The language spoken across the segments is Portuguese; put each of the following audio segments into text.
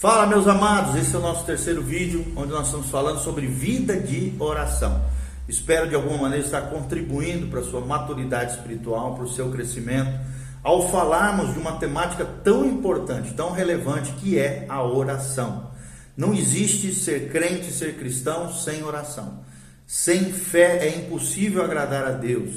Fala, meus amados, esse é o nosso terceiro vídeo, onde nós estamos falando sobre vida de oração. Espero de alguma maneira estar contribuindo para a sua maturidade espiritual, para o seu crescimento, ao falarmos de uma temática tão importante, tão relevante, que é a oração. Não existe ser crente, ser cristão sem oração. Sem fé é impossível agradar a Deus.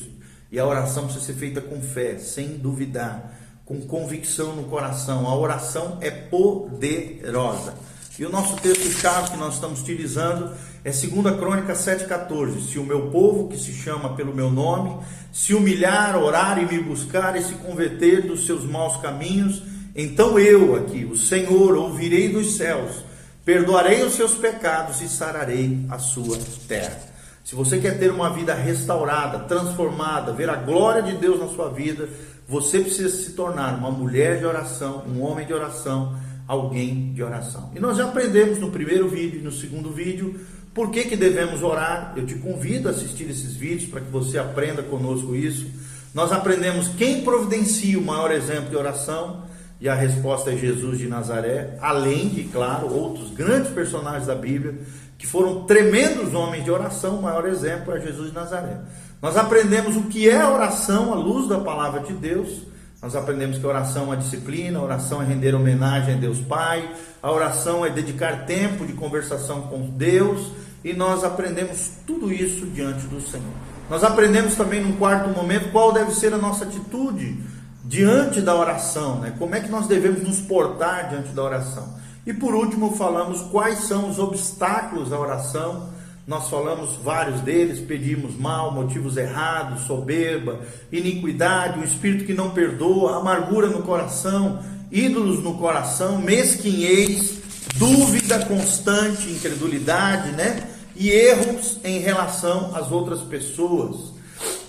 E a oração precisa ser feita com fé, sem duvidar com convicção no coração. A oração é poderosa. E o nosso texto-chave que nós estamos utilizando é 2 Crônica 7,14. Se o meu povo, que se chama pelo meu nome, se humilhar, orar e me buscar e se converter dos seus maus caminhos, então eu aqui, o Senhor, ouvirei dos céus, perdoarei os seus pecados e sararei a sua terra. Se você quer ter uma vida restaurada, transformada, ver a glória de Deus na sua vida, você precisa se tornar uma mulher de oração, um homem de oração, alguém de oração. E nós já aprendemos no primeiro vídeo e no segundo vídeo por que, que devemos orar. Eu te convido a assistir esses vídeos para que você aprenda conosco isso. Nós aprendemos quem providencia o maior exemplo de oração. E a resposta é Jesus de Nazaré, além de, claro, outros grandes personagens da Bíblia que foram tremendos homens de oração, o maior exemplo é Jesus de Nazaré. Nós aprendemos o que é oração à luz da palavra de Deus. Nós aprendemos que a oração é disciplina, a oração é render homenagem a Deus Pai, a oração é dedicar tempo de conversação com Deus, e nós aprendemos tudo isso diante do Senhor. Nós aprendemos também, num quarto momento, qual deve ser a nossa atitude diante da oração, né? como é que nós devemos nos portar diante da oração. E por último, falamos quais são os obstáculos à oração. Nós falamos vários deles, pedimos mal, motivos errados, soberba, iniquidade, um espírito que não perdoa, amargura no coração, ídolos no coração, mesquinhez, dúvida constante, incredulidade, né? E erros em relação às outras pessoas.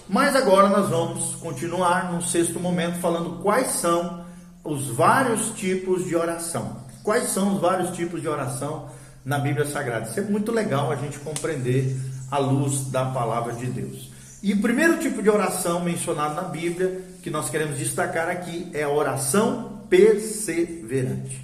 Mas agora nós vamos continuar no sexto momento falando quais são os vários tipos de oração. Quais são os vários tipos de oração na Bíblia Sagrada? Isso é muito legal a gente compreender à luz da palavra de Deus. E o primeiro tipo de oração mencionado na Bíblia, que nós queremos destacar aqui, é a oração perseverante.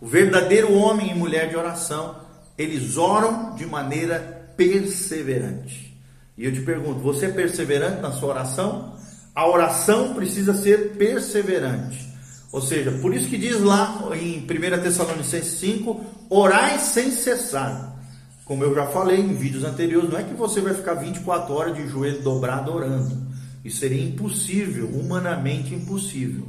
O verdadeiro homem e mulher de oração, eles oram de maneira perseverante. E eu te pergunto, você é perseverante na sua oração? A oração precisa ser perseverante. Ou seja, por isso que diz lá em 1 Tessalonicenses 5, orai sem cessar. Como eu já falei em vídeos anteriores, não é que você vai ficar 24 horas de joelho dobrado orando. Isso seria impossível, humanamente impossível.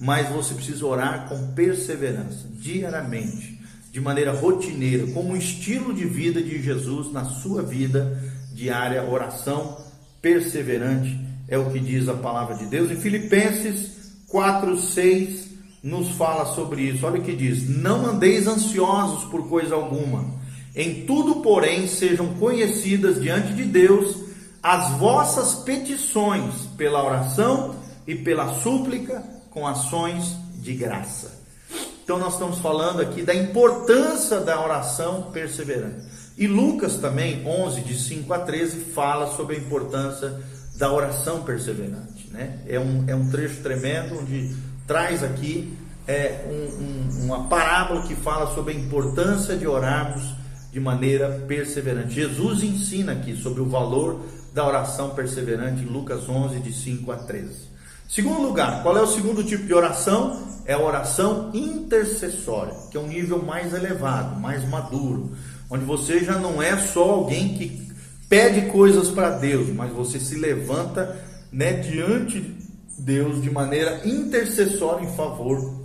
Mas você precisa orar com perseverança, diariamente, de maneira rotineira, como um estilo de vida de Jesus na sua vida diária. Oração perseverante é o que diz a palavra de Deus. Em Filipenses 4, 6 nos fala sobre isso. Olha o que diz: Não andeis ansiosos por coisa alguma. Em tudo, porém, sejam conhecidas diante de Deus as vossas petições pela oração e pela súplica com ações de graça. Então nós estamos falando aqui da importância da oração perseverante. E Lucas também, 11 de 5 a 13, fala sobre a importância da oração perseverante. Né? É, um, é um trecho tremendo onde traz aqui é, um, um, uma parábola que fala sobre a importância de orarmos de maneira perseverante. Jesus ensina aqui sobre o valor da oração perseverante em Lucas 11, de 5 a 13. Segundo lugar, qual é o segundo tipo de oração? É a oração intercessória, que é um nível mais elevado, mais maduro, onde você já não é só alguém que pede coisas para Deus, mas você se levanta né, diante de Deus de maneira intercessória em favor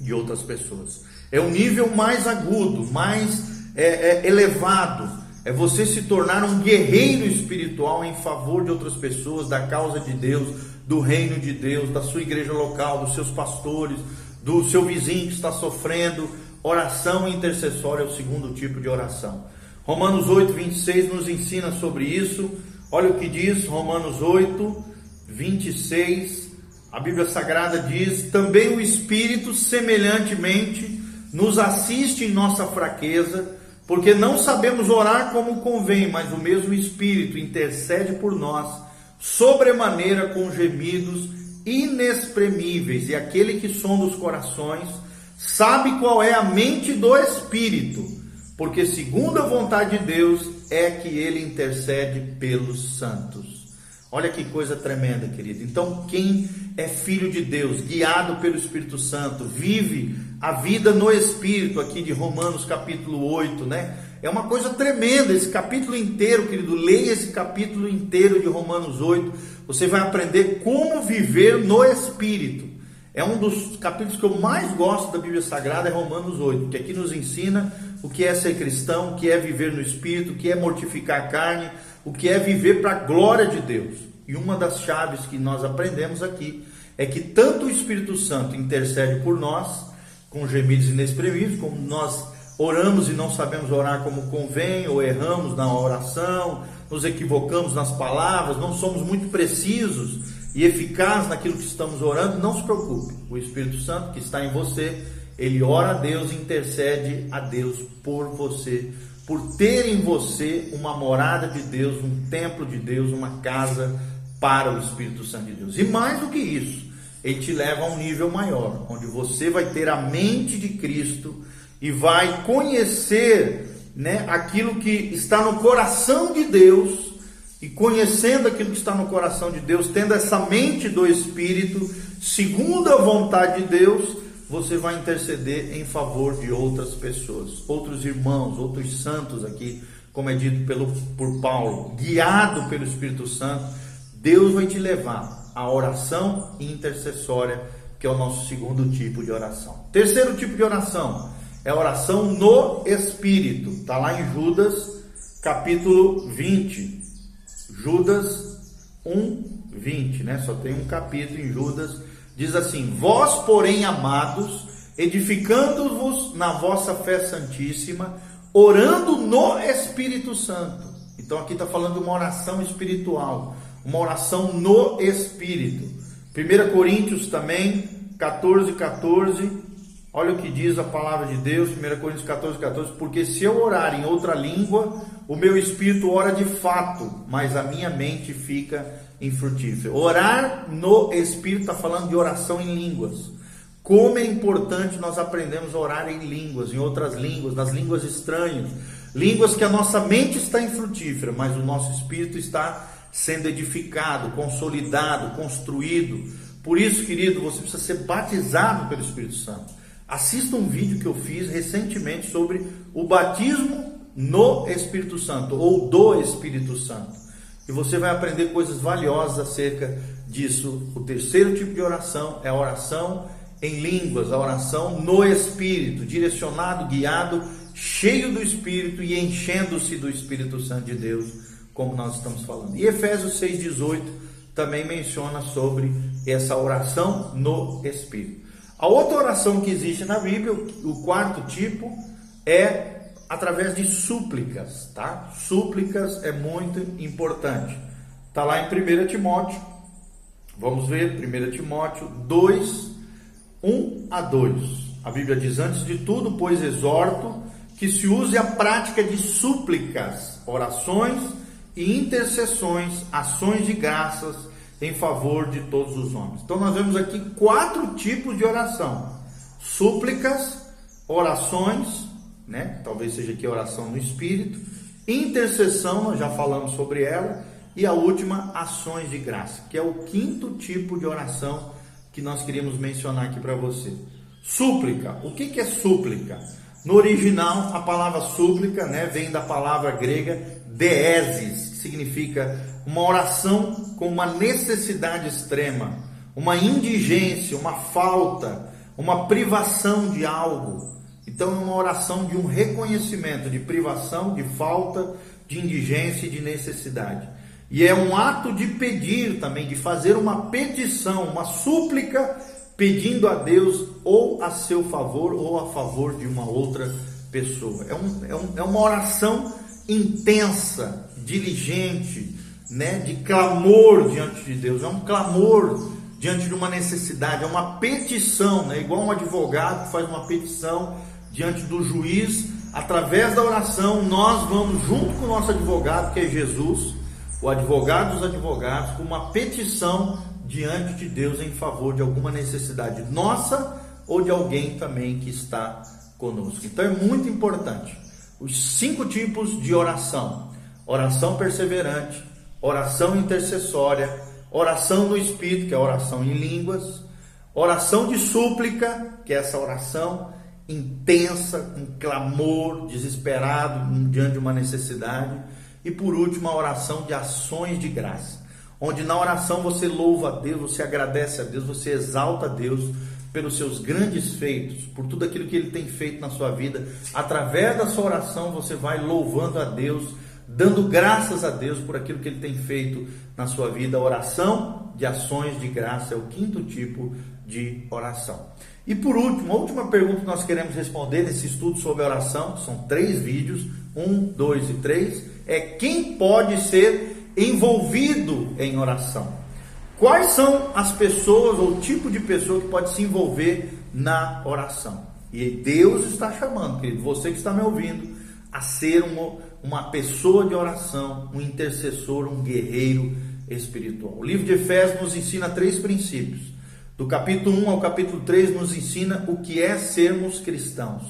de outras pessoas. É um nível mais agudo, mais é, é, elevado. É você se tornar um guerreiro espiritual em favor de outras pessoas, da causa de Deus, do reino de Deus, da sua igreja local, dos seus pastores, do seu vizinho que está sofrendo. Oração intercessória é o segundo tipo de oração. Romanos 8, 26 nos ensina sobre isso. Olha o que diz Romanos 8, 26. A Bíblia Sagrada diz: Também o Espírito, semelhantemente, nos assiste em nossa fraqueza, porque não sabemos orar como convém, mas o mesmo Espírito intercede por nós, sobremaneira com gemidos inexprimíveis, e aquele que sonda os corações sabe qual é a mente do Espírito, porque segundo a vontade de Deus é que ele intercede pelos santos. Olha que coisa tremenda, querido. Então, quem é filho de Deus, guiado pelo Espírito Santo, vive a vida no Espírito, aqui de Romanos capítulo 8, né? É uma coisa tremenda esse capítulo inteiro, querido. Leia esse capítulo inteiro de Romanos 8. Você vai aprender como viver no Espírito. É um dos capítulos que eu mais gosto da Bíblia Sagrada, é Romanos 8, que aqui nos ensina o que é ser cristão, o que é viver no Espírito, o que é mortificar a carne, o que é viver para a glória de Deus. E uma das chaves que nós aprendemos aqui é que tanto o Espírito Santo intercede por nós, com gemidos inexprimíveis, como nós oramos e não sabemos orar como convém, ou erramos na oração, nos equivocamos nas palavras, não somos muito precisos e eficaz naquilo que estamos orando, não se preocupe. O Espírito Santo que está em você, ele ora a Deus intercede a Deus por você, por ter em você uma morada de Deus, um templo de Deus, uma casa para o Espírito Santo de Deus. E mais do que isso, ele te leva a um nível maior, onde você vai ter a mente de Cristo e vai conhecer né, aquilo que está no coração de Deus e conhecendo aquilo que está no coração de Deus, tendo essa mente do Espírito, segundo a vontade de Deus, você vai interceder em favor de outras pessoas, outros irmãos, outros santos aqui, como é dito pelo, por Paulo, guiado pelo Espírito Santo, Deus vai te levar à oração intercessória, que é o nosso segundo tipo de oração. Terceiro tipo de oração é a oração no Espírito, está lá em Judas capítulo 20. Judas 1, 20, né? Só tem um capítulo em Judas. Diz assim: Vós, porém, amados, edificando-vos na vossa fé santíssima, orando no Espírito Santo. Então aqui está falando de uma oração espiritual, uma oração no Espírito. 1 Coríntios também, 14, 14. Olha o que diz a palavra de Deus, 1 Coríntios 14, 14. Porque se eu orar em outra língua, o meu espírito ora de fato, mas a minha mente fica infrutífera. Orar no espírito está falando de oração em línguas. Como é importante nós aprendemos a orar em línguas, em outras línguas, nas línguas estranhas, línguas que a nossa mente está infrutífera, mas o nosso espírito está sendo edificado, consolidado, construído. Por isso, querido, você precisa ser batizado pelo Espírito Santo. Assista um vídeo que eu fiz recentemente sobre o batismo no Espírito Santo ou do Espírito Santo. E você vai aprender coisas valiosas acerca disso. O terceiro tipo de oração é a oração em línguas, a oração no Espírito, direcionado, guiado, cheio do Espírito e enchendo-se do Espírito Santo de Deus, como nós estamos falando. E Efésios 6,18 também menciona sobre essa oração no Espírito. A outra oração que existe na Bíblia, o quarto tipo, é através de súplicas, tá? Súplicas é muito importante. Tá lá em 1 Timóteo. Vamos ver 1 Timóteo 2 1 a 2. A Bíblia diz: "Antes de tudo, pois exorto que se use a prática de súplicas, orações e intercessões, ações de graças em favor de todos os homens." Então nós vemos aqui quatro tipos de oração: súplicas, orações, né? Talvez seja aqui oração no espírito. Intercessão, nós já falamos sobre ela. E a última, ações de graça, que é o quinto tipo de oração que nós queríamos mencionar aqui para você. Súplica. O que, que é súplica? No original, a palavra súplica né, vem da palavra grega deesis, que significa uma oração com uma necessidade extrema, uma indigência, uma falta, uma privação de algo. Então, uma oração de um reconhecimento de privação, de falta, de indigência e de necessidade. E é um ato de pedir também, de fazer uma petição, uma súplica, pedindo a Deus ou a seu favor ou a favor de uma outra pessoa. É, um, é, um, é uma oração intensa, diligente, né, de clamor diante de Deus. É um clamor diante de uma necessidade, é uma petição, né, igual um advogado que faz uma petição diante do juiz, através da oração, nós vamos junto com o nosso advogado, que é Jesus, o advogado dos advogados, com uma petição diante de Deus em favor de alguma necessidade nossa ou de alguém também que está conosco. Então é muito importante. Os cinco tipos de oração: oração perseverante, oração intercessória, oração no Espírito, que é oração em línguas, oração de súplica, que é essa oração intensa, com clamor, desesperado diante de uma necessidade, e por último a oração de ações de graça, onde na oração você louva a Deus, você agradece a Deus, você exalta a Deus pelos seus grandes feitos, por tudo aquilo que ele tem feito na sua vida. Através da sua oração você vai louvando a Deus, dando graças a Deus por aquilo que ele tem feito na sua vida. A oração de ações de graça é o quinto tipo de oração. E por último, a última pergunta que nós queremos responder nesse estudo sobre oração, são três vídeos, um, dois e três, é quem pode ser envolvido em oração. Quais são as pessoas ou o tipo de pessoa que pode se envolver na oração? E Deus está chamando, querido, você que está me ouvindo, a ser uma, uma pessoa de oração, um intercessor, um guerreiro espiritual. O livro de Efésios nos ensina três princípios. Do capítulo 1 ao capítulo 3 nos ensina o que é sermos cristãos.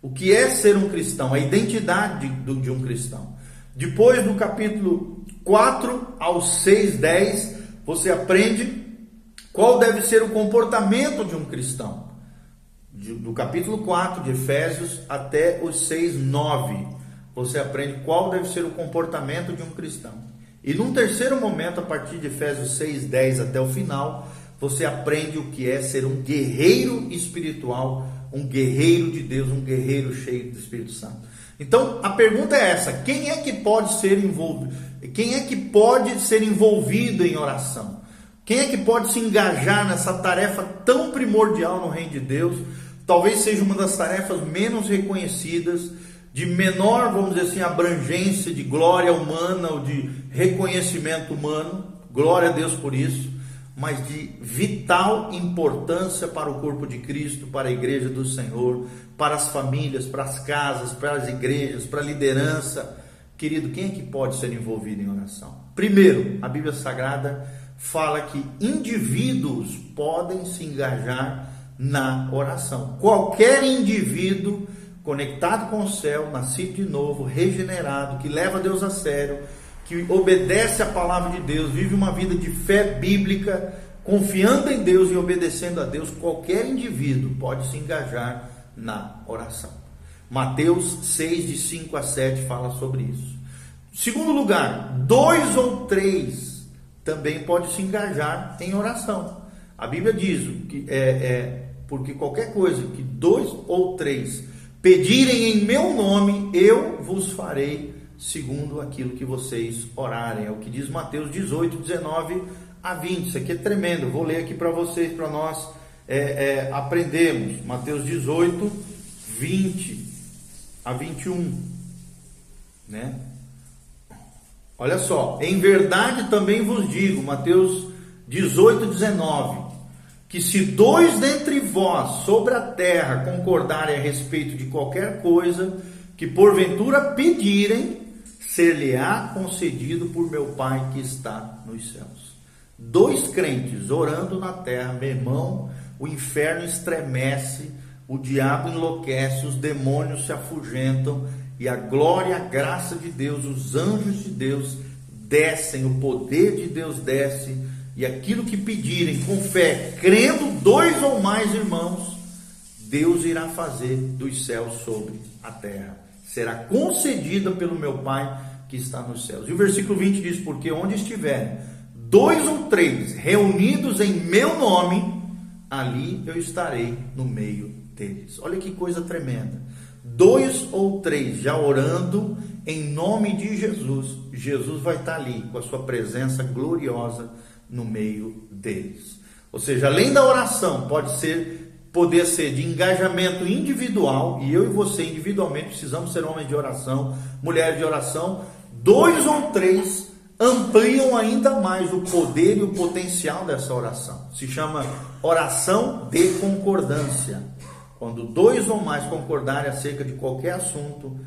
O que é ser um cristão, a identidade de um cristão. Depois, do capítulo 4 ao 6, 10, você aprende qual deve ser o comportamento de um cristão. Do capítulo 4 de Efésios até os 6, 9, você aprende qual deve ser o comportamento de um cristão. E num terceiro momento, a partir de Efésios 6, 10 até o final, você aprende o que é ser um guerreiro espiritual, um guerreiro de Deus, um guerreiro cheio do Espírito Santo. Então, a pergunta é essa: quem é que pode ser envolvido? Quem é que pode ser envolvido em oração? Quem é que pode se engajar nessa tarefa tão primordial no reino de Deus? Talvez seja uma das tarefas menos reconhecidas, de menor, vamos dizer assim, abrangência de glória humana ou de reconhecimento humano. Glória a Deus por isso mas de vital importância para o corpo de Cristo, para a igreja do Senhor, para as famílias, para as casas, para as igrejas, para a liderança. Querido, quem é que pode ser envolvido em oração? Primeiro, a Bíblia Sagrada fala que indivíduos podem se engajar na oração. Qualquer indivíduo conectado com o céu, nascido de novo, regenerado, que leva Deus a sério, que obedece à palavra de Deus, vive uma vida de fé bíblica, confiando em Deus e obedecendo a Deus, qualquer indivíduo pode se engajar na oração. Mateus 6, de 5 a 7, fala sobre isso. Segundo lugar, dois ou três também pode se engajar em oração. A Bíblia diz que é, é porque qualquer coisa que dois ou três pedirem em meu nome, eu vos farei segundo aquilo que vocês orarem. É o que diz Mateus 18, 19 a 20. Isso aqui é tremendo. Vou ler aqui para vocês, para nós é, é, aprendermos. Mateus 18, 20 a 21. Né? Olha só. Em verdade também vos digo, Mateus 18, 19. Que se dois dentre vós sobre a terra concordarem a respeito de qualquer coisa que porventura pedirem, ser-lhe-á concedido por meu Pai que está nos céus. Dois crentes orando na terra, meu irmão, o inferno estremece, o diabo enlouquece, os demônios se afugentam e a glória, a graça de Deus, os anjos de Deus descem, o poder de Deus desce e aquilo que pedirem com fé, crendo dois ou mais irmãos, Deus irá fazer dos céus sobre a terra será concedida pelo meu Pai que está nos céus. E o versículo 20 diz: Porque onde estiverem dois ou três reunidos em meu nome, ali eu estarei no meio deles. Olha que coisa tremenda. Dois ou três já orando em nome de Jesus, Jesus vai estar ali com a sua presença gloriosa no meio deles. Ou seja, além da oração, pode ser poder ser de engajamento individual, e eu e você individualmente precisamos ser homens de oração, mulheres de oração, dois ou três ampliam ainda mais o poder e o potencial dessa oração. Se chama oração de concordância. Quando dois ou mais concordarem acerca de qualquer assunto,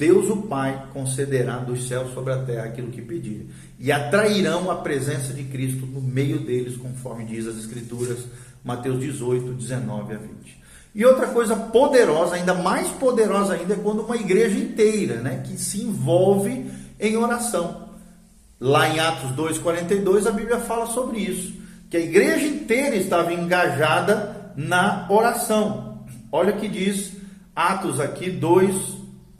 Deus o Pai concederá dos céus sobre a terra aquilo que pedirem. E atrairão a presença de Cristo no meio deles, conforme diz as Escrituras Mateus 18, 19 a 20. E outra coisa poderosa, ainda mais poderosa ainda, é quando uma igreja inteira, né, que se envolve em oração. Lá em Atos 2:42 a Bíblia fala sobre isso, que a igreja inteira estava engajada na oração. Olha o que diz Atos aqui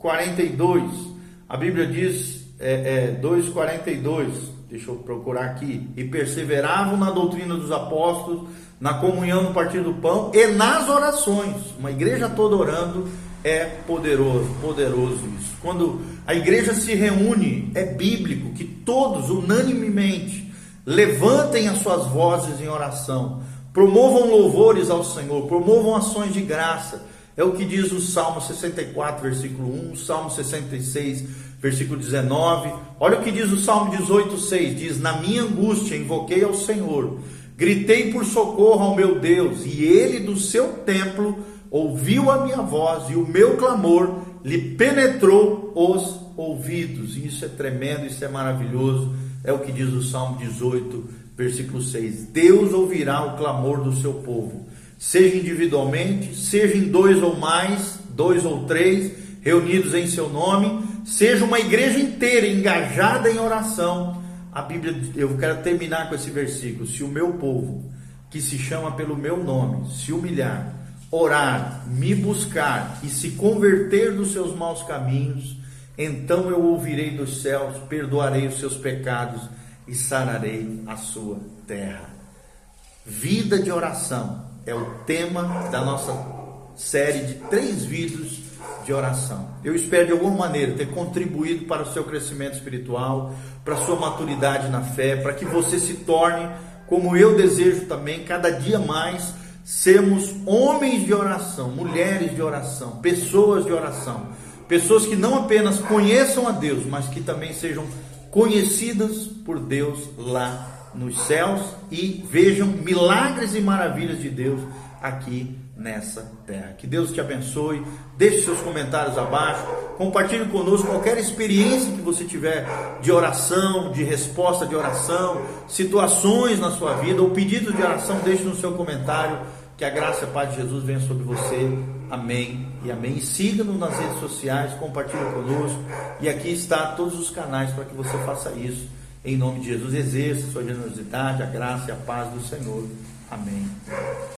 2:42. A Bíblia diz é, é, 2:42. Deixa eu procurar aqui. E perseveravam na doutrina dos apóstolos, na comunhão no partir do pão e nas orações. Uma igreja toda orando é poderoso, poderoso isso. Quando a igreja se reúne, é bíblico que todos, unanimemente, levantem as suas vozes em oração, promovam louvores ao Senhor, promovam ações de graça. É o que diz o Salmo 64, versículo 1, Salmo 66, versículo 19. Olha o que diz o Salmo 18, 6: diz: Na minha angústia invoquei ao Senhor, gritei por socorro ao meu Deus, e ele do seu templo ouviu a minha voz e o meu clamor lhe penetrou os ouvidos. Isso é tremendo, isso é maravilhoso. É o que diz o Salmo 18, versículo 6. Deus ouvirá o clamor do seu povo, seja individualmente, seja em dois ou mais, dois ou três, reunidos em seu nome, seja uma igreja inteira engajada em oração. A Bíblia, eu quero terminar com esse versículo: se o meu povo, que se chama pelo meu nome, se humilhar, orar, me buscar e se converter dos seus maus caminhos, então eu ouvirei dos céus, perdoarei os seus pecados e sararei a sua terra. Vida de oração é o tema da nossa série de três vídeos de oração. Eu espero de alguma maneira ter contribuído para o seu crescimento espiritual, para a sua maturidade na fé, para que você se torne, como eu desejo também, cada dia mais sermos homens de oração, mulheres de oração, pessoas de oração, pessoas que não apenas conheçam a Deus, mas que também sejam conhecidas por Deus lá nos céus e vejam milagres e maravilhas de Deus aqui nessa terra. Que Deus te abençoe. Deixe seus comentários abaixo. Compartilhe conosco qualquer experiência que você tiver de oração, de resposta de oração, situações na sua vida ou pedidos de oração. Deixe no seu comentário. Que a graça e a paz de Jesus venha sobre você. Amém e amém. Siga-nos nas redes sociais, compartilhe conosco. E aqui está todos os canais para que você faça isso. Em nome de Jesus, exerça sua generosidade, a graça e a paz do Senhor. Amém.